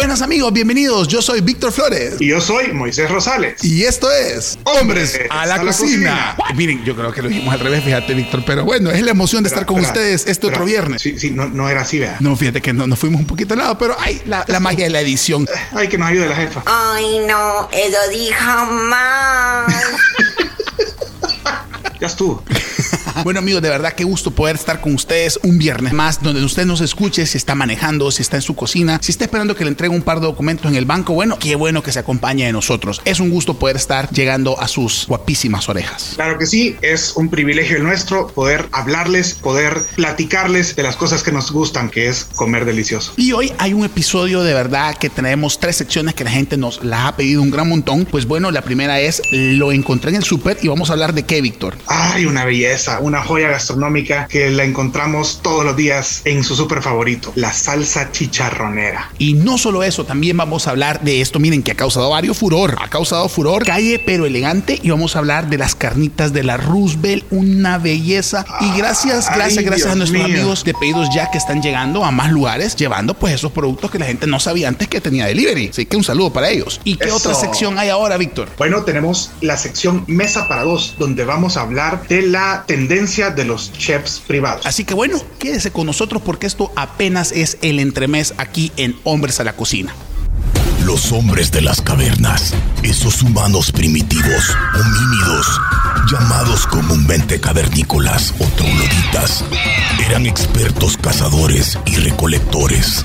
Buenas amigos, bienvenidos. Yo soy Víctor Flores. Y yo soy Moisés Rosales. Y esto es Hombres a la, cocina. Miren, yo creo que lo dijimos al revés, fíjate, Víctor. Pero bueno, es la emoción de estar con ustedes este otro viernes. Sí, sí, no, no era así, vea. No, fíjate que no, nos fuimos un poquito al lado, pero ay, la, la magia de la edición. Ay, que nos ayude la jefa. Ay, no, eso dijo más. Ya estuvo. Bueno amigos, de verdad qué gusto poder estar con ustedes un viernes más, donde usted nos escuche, si está manejando, si está en su cocina, si está esperando que le entregue un par de documentos en el banco, bueno, qué bueno que se acompañe de nosotros. Es un gusto poder estar llegando a sus guapísimas orejas. Claro que sí, es un privilegio el nuestro poder hablarles, poder platicarles de las cosas que nos gustan, que es comer delicioso. Y hoy hay un episodio de verdad que tenemos tres secciones que la gente nos las ha pedido un gran montón. Pues bueno, la primera es lo encontré en el súper y vamos a hablar de qué, Víctor. Ay, una belleza, una joya gastronómica que la encontramos todos los días en su súper favorito, la salsa chicharronera. Y no solo eso, también vamos a hablar de esto, miren, que ha causado varios furor. Ha causado furor, calle pero elegante. Y vamos a hablar de las carnitas de la Roosevelt, una belleza. Y gracias, Ay, gracias, gracias Dios a nuestros mío. amigos de pedidos ya que están llegando a más lugares, llevando pues esos productos que la gente no sabía antes que tenía delivery. Así que un saludo para ellos. ¿Y qué Eso. otra sección hay ahora, Víctor? Bueno, tenemos la sección Mesa para dos, donde vamos a hablar de la tendencia de los chefs privados. Así que bueno, quédese con nosotros porque esto apenas es el entremés aquí en Hombres a la Cocina. Los hombres de las cavernas, esos humanos primitivos, homínidos, llamados comúnmente cavernícolas o trogloditas, eran expertos cazadores y recolectores.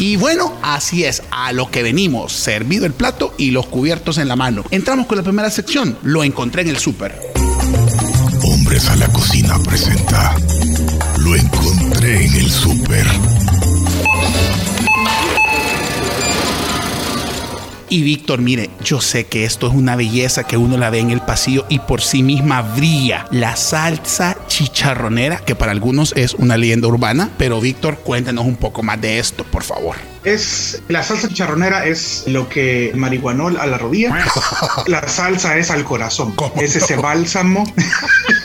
Y bueno, así es, a lo que venimos, servido el plato y los cubiertos en la mano. Entramos con la primera sección, lo encontré en el súper. Hombres a la cocina presenta. Lo encontré en el súper. Y Víctor, mire, yo sé que esto es una belleza que uno la ve en el pasillo y por sí misma brilla. La salsa chicharronera, que para algunos es una leyenda urbana, pero Víctor, cuéntenos un poco más de esto, por favor. Es la salsa chicharronera es lo que marihuanol a la rodilla. La salsa es al corazón. ¿Cómo Es ese no? bálsamo.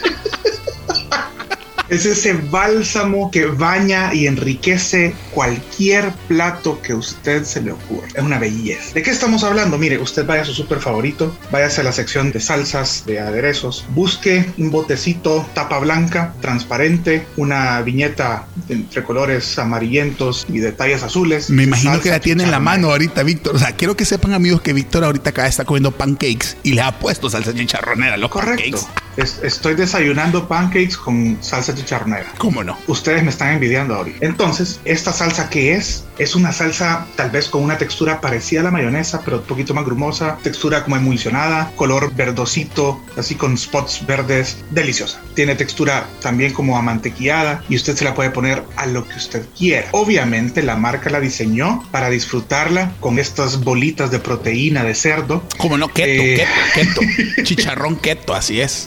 Es ese bálsamo que baña y enriquece cualquier plato que usted se le ocurra. Es una belleza. ¿De qué estamos hablando? Mire, usted vaya a su súper favorito, váyase a la sección de salsas, de aderezos, busque un botecito tapa blanca, transparente, una viñeta entre colores amarillentos y detalles azules. Me imagino que la tiene en la mano ahorita, Víctor. O sea, quiero que sepan, amigos, que Víctor ahorita acá está comiendo pancakes y le ha puesto salsa chicharronera los Correcto. pancakes. Es- estoy desayunando pancakes con salsa chicharronera. ¿Cómo no? Ustedes me están envidiando ahorita. Entonces, ¿esta salsa qué es? Es una salsa tal vez con una textura parecida a la mayonesa, pero un poquito más grumosa, textura como emulsionada, color verdosito, así con spots verdes, deliciosa. Tiene textura también como amantequillada y usted se la puede poner a lo que usted quiera. Obviamente la marca la diseñó para disfrutarla con estas bolitas de proteína de cerdo ¿Cómo no? Keto, Eh. keto, keto. Chicharrón keto, así es.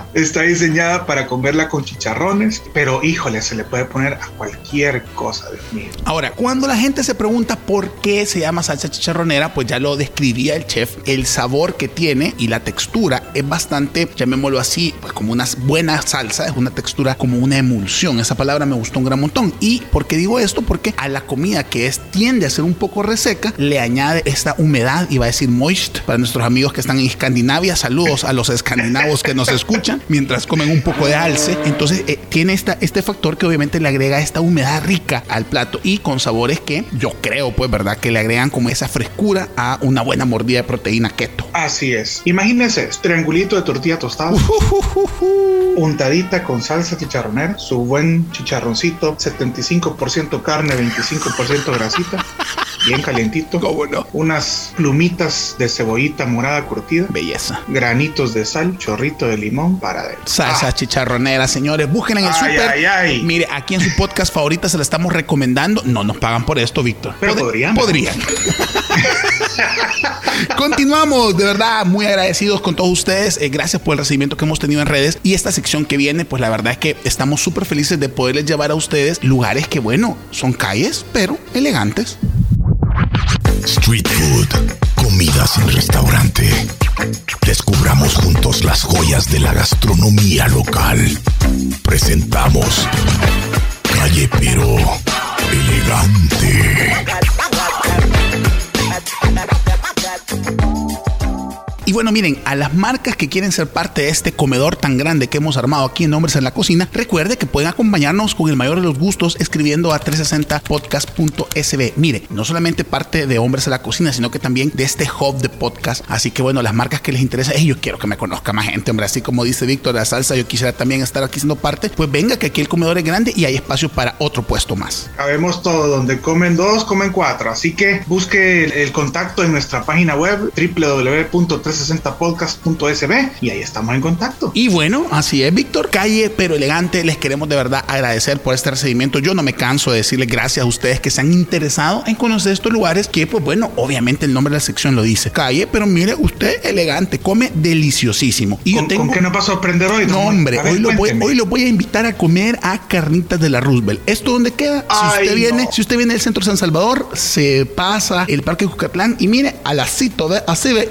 Está diseñada para comerla con chicharrones, pero híjole, se le puede poner a cualquier cosa, Dios mío. Ahora, cuando la gente se pregunta por qué se llama salsa chicharronera, pues ya lo describía el chef. El sabor que tiene y la textura es bastante, llamémoslo así, pues como una buena salsa, es una textura como una emulsión. Esa palabra me gustó un gran montón. ¿Y por qué digo esto? Porque a la comida que es tiende a ser un poco reseca, le añade esta humedad, iba a decir moist, para nuestros amigos que están en Escandinavia. Saludos a los escandinavos que nos escuchan mientras comen un poco de alce. Entonces eh, tiene esta, este factor que obviamente le agrega esta humedad rica al plato y con sabores que yo creo, pues, ¿verdad? Que le agregan como esa frescura a una buena mordida de proteína keto. Así es. Imagínense, triangulito de tortilla tostada, untadita con salsa chicharronera, su buen chicharroncito, 75% carne, 25% grasita. Bien calientito. ¿Cómo no? Unas plumitas de cebollita morada curtida. Belleza. Granitos de sal, chorrito de limón para adentro. Salsa Ah, chicharronera, señores. Busquen en el Ay, ay, ay. Mire, aquí en su podcast favorita se la estamos recomendando. No nos pagan por esto, Víctor. Pero Pod- podrían. Podrían. Continuamos, de verdad, muy agradecidos con todos ustedes. Eh, gracias por el recibimiento que hemos tenido en redes. Y esta sección que viene, pues la verdad es que estamos súper felices de poderles llevar a ustedes lugares que, bueno, son calles, pero elegantes. Street food, comida sin restaurante. Descubramos juntos las joyas de la gastronomía local. Presentamos bueno, miren, a las marcas que quieren ser parte de este comedor tan grande que hemos armado aquí en Hombres en la Cocina, recuerde que pueden acompañarnos con el mayor de los gustos escribiendo a 360podcast.sb. Mire, no solamente parte de Hombres en la Cocina, sino que también de este hub de podcast. Así que bueno, las marcas que les interesa, "Ey, yo quiero que me conozca más gente, hombre. Así como dice Víctor, la salsa, yo quisiera también estar aquí siendo parte. Pues venga, que aquí el comedor es grande y hay espacio para otro puesto más. Sabemos todo, donde comen dos, comen cuatro. Así que busque el, contacto en nuestra página web www.360podcast.sb y ahí estamos en contacto. Y bueno, así es, Víctor. Calle, pero elegante. Les queremos de verdad agradecer por este recibimiento. Yo no me canso de decirles gracias a ustedes que se han interesado en conocer estos lugares que, pues bueno, obviamente el nombre de la sección lo dice. Calle, pero mire, usted elegante, come deliciosísimo. Y ¿Con, yo tengo... con qué nos va a sorprender hoy? No, hombre, ver, hoy lo, voy, hoy lo voy a invitar a comer a Carnitas de la Roosevelt. ¿Esto dónde queda? Si usted viene, no. si usted viene del centro de San Salvador, se pasa el Parque Cucatlán y mire, a la cito, así ve,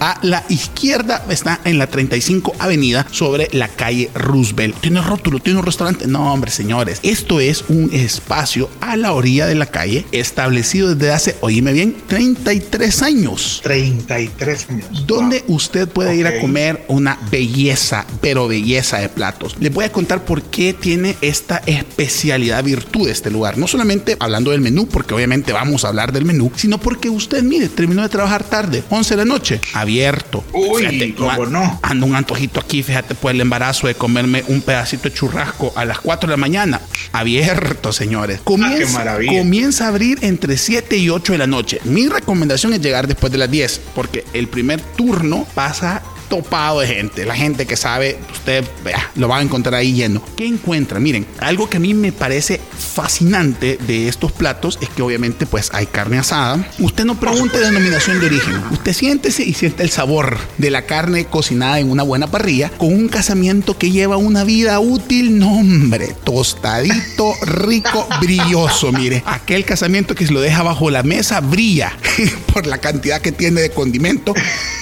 a la izquierda está en la 35 Avenida sobre la calle Roosevelt. Tiene rótulo, tiene un restaurante. No, hombre, señores, esto es un espacio a la orilla de la calle establecido desde hace, oíme bien, 33 años. 33 años. Donde usted puede ir a comer una belleza, pero belleza de platos. Les voy a contar por qué tiene esta especialidad virtud este lugar. No solamente hablando del menú, porque obviamente vamos a hablar del menú, sino porque usted, mire, terminó de trabajar tarde, 11 de la noche, abierto. Uy, cómo no. Ando un antojito aquí, fíjate, pues el embarazo de comerme un pedacito de churrasco a las 4 de la mañana. Abierto, señores. Comienza, Ah, qué maravilla. comienza a abrir entre 7 y 8 de la noche. Mi recomendación es llegar después de las 10, porque el primer turno pasa topado de gente. La gente que sabe, usted vea, lo va a encontrar ahí lleno. ¿Qué encuentra? Miren, algo que a mí me parece fascinante de estos platos es que obviamente pues hay carne asada. Usted no pregunte denominación de origen. Usted siéntese y siente el sabor de la carne cocinada en una buena parrilla con un casamiento que lleva una vida útil, no hombre, tostadito, rico, brilloso. Mire, aquel casamiento que se lo deja bajo la mesa brilla por la cantidad que tiene de condimento,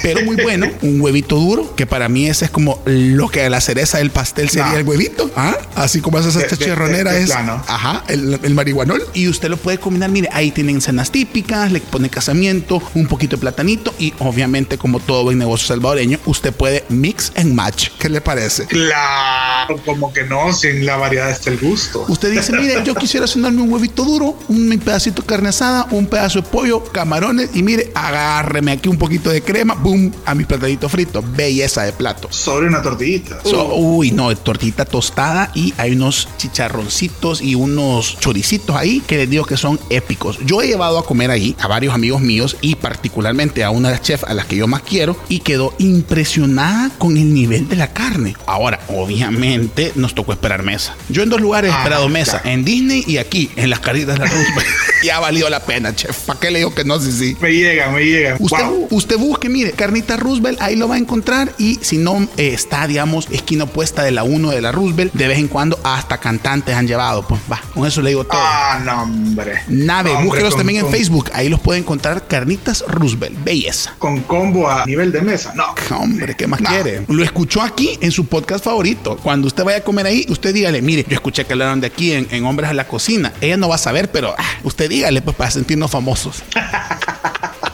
pero muy bueno. Un huevito duro, que para mí ese es como lo que la cereza del pastel sería el huevito. ¿ah? Así como salsa de- chicharronera es. plano. Ajá, el, el marihuanol. Y usted lo puede combinar, mire, ahí tienen cenas típicas, le pone casamiento, un poquito de platanito y obviamente como todo buen negocio salvadoreño, usted puede mix and match. ¿Qué le parece? Claro, como que no, sin la variedad está el gusto. Usted dice, mire, yo quisiera cenarme un huevito duro, un pedacito de carne asada, un pedazo de pollo, camarones y mire, agárreme aquí un poquito de crema, boom, a mi platadito frito. Belleza de plato. Sobre una tortillita. So, uy, no, tortita tostada y hay unos chicharroncitos y unos choricitos ahí que les digo que son épicos. Yo he llevado a comer ahí a varios amigos míos y particularmente a una de las chefs a las que yo más quiero y quedó impresionada con el nivel de la carne. Ahora, obviamente nos tocó esperar mesa. Yo en dos lugares he Ah, esperado mesa, en Disney y aquí, en las caritas de la Roosevelt. y ha valido la pena, chef. ¿Para qué le digo que no? Sí, sí. Me llega, me llega. Usted, Wow. usted busque, mire, Carnita Roosevelt, ahí lo va a encontrar. Y si no eh, está, digamos, esquina opuesta de la 1 de la Roosevelt, de vez en cuando hasta cantantes han llevado. Pues va, con eso le digo todo. Ah, no, hombre. Nave, Hombre, búsquelos con- también en Facebook. Ahí los puede encontrar Carnitas Roosevelt. Belleza. Con combo a nivel de mesa. No. Hombre, ¿qué más No. quiere? Lo escuchó aquí en su podcast favorito. Cuando usted vaya a comer ahí, usted dígale, mire, yo escuché que hablaron de aquí en, en Hombres a la Cocina. Ella no va a saber, pero ah, usted dígale, pues para sentirnos famosos.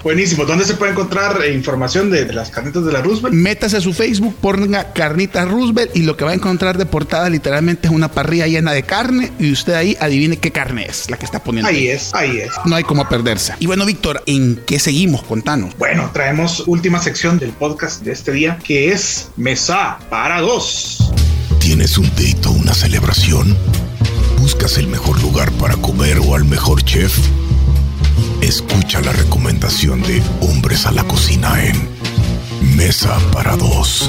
Buenísimo. ¿Dónde se puede encontrar eh, información de, de las carnitas de la Roosevelt? Métase a su Facebook, ponga Carnitas Roosevelt y lo que va a encontrar de portada literalmente es una parrilla llena de carne y usted ahí adivine qué carne es la que está poniendo. Ahí es, ahí es. No hay como perderse. Y bueno, Víctor, ¿en qué seguimos? Contanos. Bueno, traemos última sección del podcast de este día, que es Mesa para dos. ¿Tienes un date o una celebración? ¿Buscas el mejor lugar para comer o al mejor chef? Escucha la recomendación de Hombres a la Cocina en Mesa para Dos.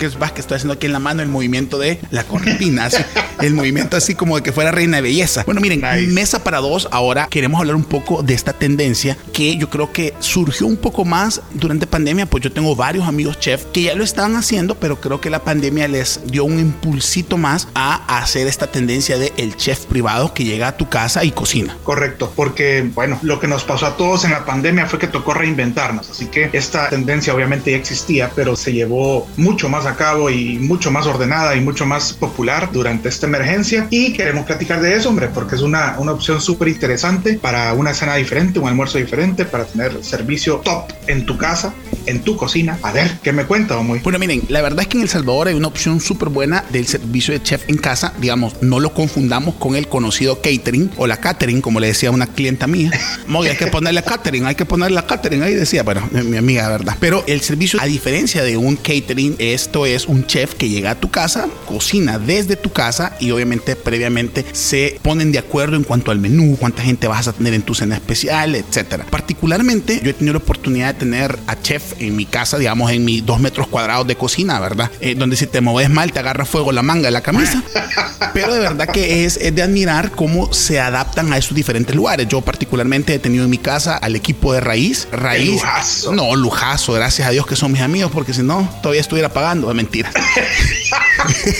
Que es vas que estoy haciendo aquí en la mano el movimiento de la cortina, así, el movimiento así como de que fuera reina de belleza. Bueno, miren, Nice. mesa para dos. Ahora queremos hablar un poco de esta tendencia que yo creo que surgió un poco más durante pandemia. Pues yo tengo varios amigos chef que ya lo estaban haciendo, pero creo que la pandemia les dio un impulsito más a hacer esta tendencia de el chef privado que llega a tu casa y cocina. Correcto, porque bueno, lo que nos pasó a todos en la pandemia fue que tocó reinventarnos, así que esta tendencia obviamente ya existía, pero se llevó mucho más a cabo y mucho más ordenada y mucho más popular durante esta emergencia. Y queremos platicar de eso, hombre, porque es una, una opción súper interesante para una cena diferente, un almuerzo diferente, para tener servicio top en tu casa, en tu cocina. A ver, ¿qué me cuenta, muy? Bueno, miren, la verdad es que en El Salvador hay una opción súper buena del servicio de chef en casa. Digamos, no lo confundamos con el conocido catering o la catering, como le decía una clienta mía. Moy, hay que ponerle catering, hay que ponerle la catering. Ahí decía, bueno, mi mi amiga, verdad. Pero el servicio, a diferencia de un catering, esto es un chef que llega a tu casa, cocina desde tu casa y obviamente previamente se ponen de acuerdo en cuanto al menú, cuánta gente vas a tener en tu cena especial, etcétera. Particularmente, yo he tenido la oportunidad de tener a chef en mi casa, digamos, en mis dos metros cuadrados de cocina, ¿verdad? Eh, donde si te mueves mal te agarra fuego la manga de la camisa. Pero de verdad que es, es de admirar cómo se adaptan a esos diferentes lugares. Yo particularmente he tenido en mi casa al equipo de Raíz. Raíz. lujazo. No, lujazo, gracias a Dios que son mis amigos, porque si no, todavía estuviera pagando. Es mentira.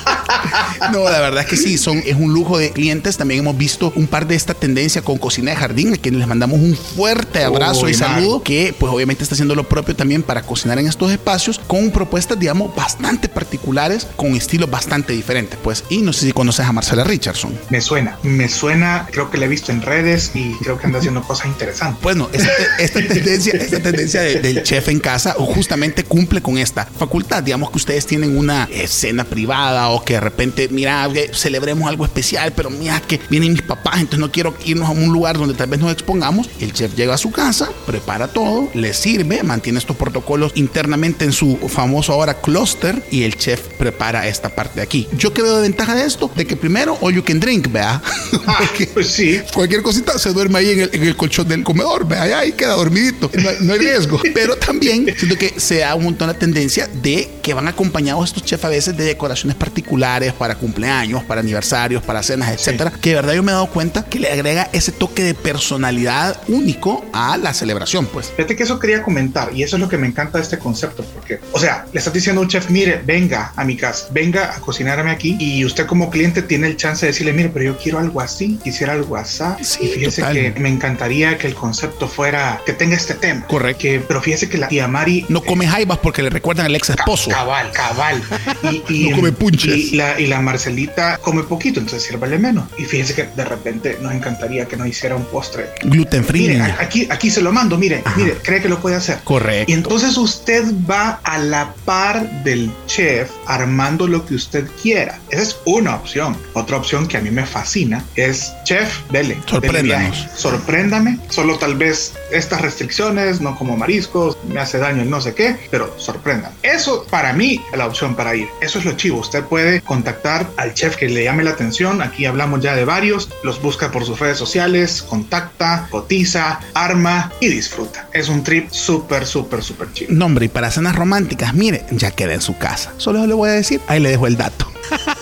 No, la verdad es que sí, son, es un lujo de clientes. También hemos visto un par de esta tendencia con Cocina de Jardín, a quienes les mandamos un fuerte abrazo Uy, y man. saludo, que pues obviamente está haciendo lo propio también para cocinar en estos espacios con propuestas, digamos, bastante particulares, con estilos bastante diferentes, pues. Y no sé si conoces a Marcela Richardson. Me suena, me suena, creo que la he visto en redes y creo que anda haciendo cosas interesantes. Bueno, esta, esta tendencia, esta tendencia de- del chef en casa justamente cumple con esta facultad. Digamos que ustedes tienen una escena privada o que de repente, mira, celebremos algo especial, pero mira que vienen mis papás, entonces no quiero irnos a un lugar donde tal vez nos expongamos. El chef llega a su casa, prepara todo, le sirve, mantiene estos protocolos internamente en su famoso ahora cluster y el chef prepara esta parte de aquí. Yo que veo de ventaja de esto, de que primero, all you can drink, vea. Ah, pues sí, Cualquier cosita se duerme ahí en el, en el colchón del comedor, ve allá y queda dormidito. No, hay- no hay riesgo. Pero también siento que se da un montón la tendencia de que van acompañados estos chefs a veces de decoraciones particulares para cumpleaños, para aniversarios, para cenas, etcétera. Que de verdad yo me he dado cuenta que le agrega ese toque de personalidad único a la celebración, pues. Fíjate que eso quería comentar y eso es lo que me encanta de este concepto porque, o sea, le estás diciendo a un chef, mire, venga a mi casa, venga a cocinarme aquí y usted como cliente tiene el chance de decirle, mire, pero yo quiero algo así, quisiera algo así. Sí, y fíjese total. que me encantaría que el concepto fuera, que tenga este tema. Correcto. Que, pero fíjese que la tía Mari No come jaibas porque le recuerdan al ex esposo. Cabal, cabal. Y, y- No come punches. Y la, y la Marcelita come poquito, entonces sírvale menos. Y fíjese que de repente nos encantaría que nos hiciera un postre. Gluten free. Mire, niña. a- aquí, aquí se lo mando, mire, Ajá. mire, cree que lo puede hacer. Correcto. Y entonces usted va a la par del chef armando lo que usted quiera. Esa es una opción. Otra opción que a mí me fascina es, chef, dele. dele Sorpréndanos. viaje. Sorpréndame. Solo tal vez estas restricciones, no como mariscos, me hace daño el no sé qué, pero sorpréndame. Eso para mí es la opción para ir. Eso es lo chivo. Usted puede contactar al chef que le llame la atención. Aquí hablamos ya de varios. Los busca por sus redes sociales, contacta, cotiza, arma y disfruta. Es un trip súper, súper, súper chido. No, hombre, y para cenas románticas, mire, ya queda en su casa. Solo le voy a decir, ahí le dejo el dato.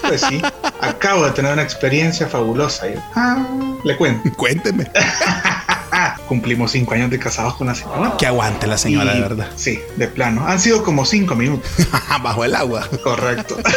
Pues sí, acabo de tener una experiencia fabulosa. Ah, le cuento. Cuénteme. Cumplimos cinco años de casados con la señora. Que aguante la señora, Y- de verdad. Sí, de plano. Han sido como cinco minutos. Bajo el agua. Correcto.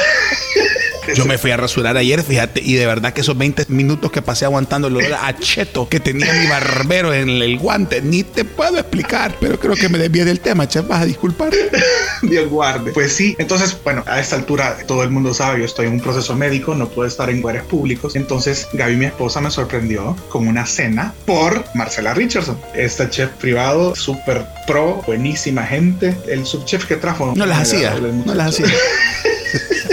Yo me fui a rasurar ayer, fíjate, y de verdad que esos 20 minutos que pasé aguantando el olor a cheto que tenía mi barbero en el guante, ni te puedo explicar, pero creo que me desvié del tema, chef, vas a disculpar. Dios guarde. Pues sí, entonces, bueno, a esta altura todo el mundo sabe, yo estoy en un proceso médico, no puedo estar en lugares públicos. Entonces, Gaby, mi esposa, me sorprendió con una cena por Marcela Richardson, esta chef privado, súper pro, buenísima gente. El subchef que trajo. No las hacía, no las hacía.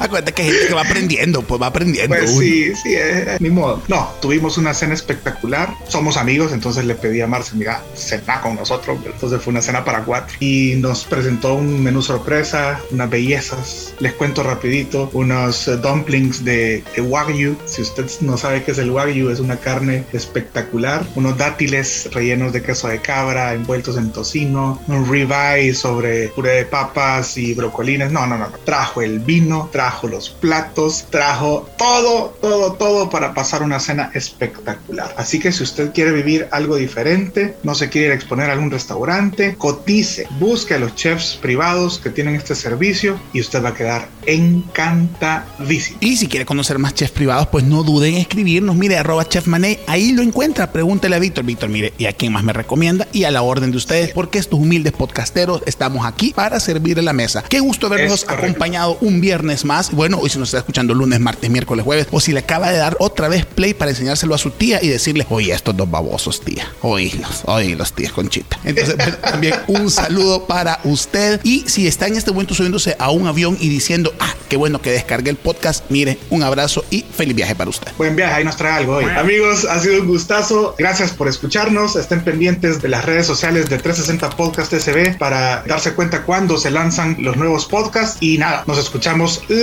Acuérdate que hay gente que va aprendiendo, pues va aprendiendo. Pues sí, sí, eh, ni modo. No, tuvimos una cena espectacular. Somos amigos, entonces le pedí a Marce, mira, cena con nosotros. Entonces fue una cena para cuatro. Y nos presentó un menú sorpresa, unas bellezas. Les cuento rapidito, unos dumplings de, de Wagyu. Si usted no sabe qué es el Wagyu, es una carne espectacular. Unos dátiles rellenos de queso de cabra, envueltos en tocino. Un ribeye sobre puré de papas y brocolines. No, no, no. no. Trajo el vino, trajo los platos, trajo todo, todo, todo para pasar una cena espectacular. Así que si usted quiere vivir algo diferente, no se quiere ir a exponer a algún restaurante, cotice, busque a los chefs privados que tienen este servicio y usted va a quedar encantadísimo. Y si quiere conocer más chefs privados, pues no duden en escribirnos. Mire, arroba ahí lo encuentra. Pregúntele a Víctor. Víctor, mire, ¿y a quién más me recomienda? Y a la orden de ustedes, porque estos humildes podcasteros estamos aquí para servirle la mesa. Qué gusto habernos acompañado un viernes más. Bueno, hoy si nos está escuchando lunes, martes, miércoles, jueves, o si le acaba de dar otra vez play para enseñárselo a su tía y decirle, oye, estos dos babosos, tía. Oílos, oílos, tía Conchita. Entonces, pues, también un saludo para usted. Y si está en este momento subiéndose a un avión y diciendo, ah, qué bueno que descargué el podcast, mire, un abrazo y feliz viaje para usted. Buen viaje, ahí nos trae algo hoy. Amigos, ha sido un gustazo. Gracias por escucharnos. Estén pendientes de las redes sociales de 360 Podcast SB para darse cuenta cuando se lanzan los nuevos podcasts. Y nada, nos escuchamos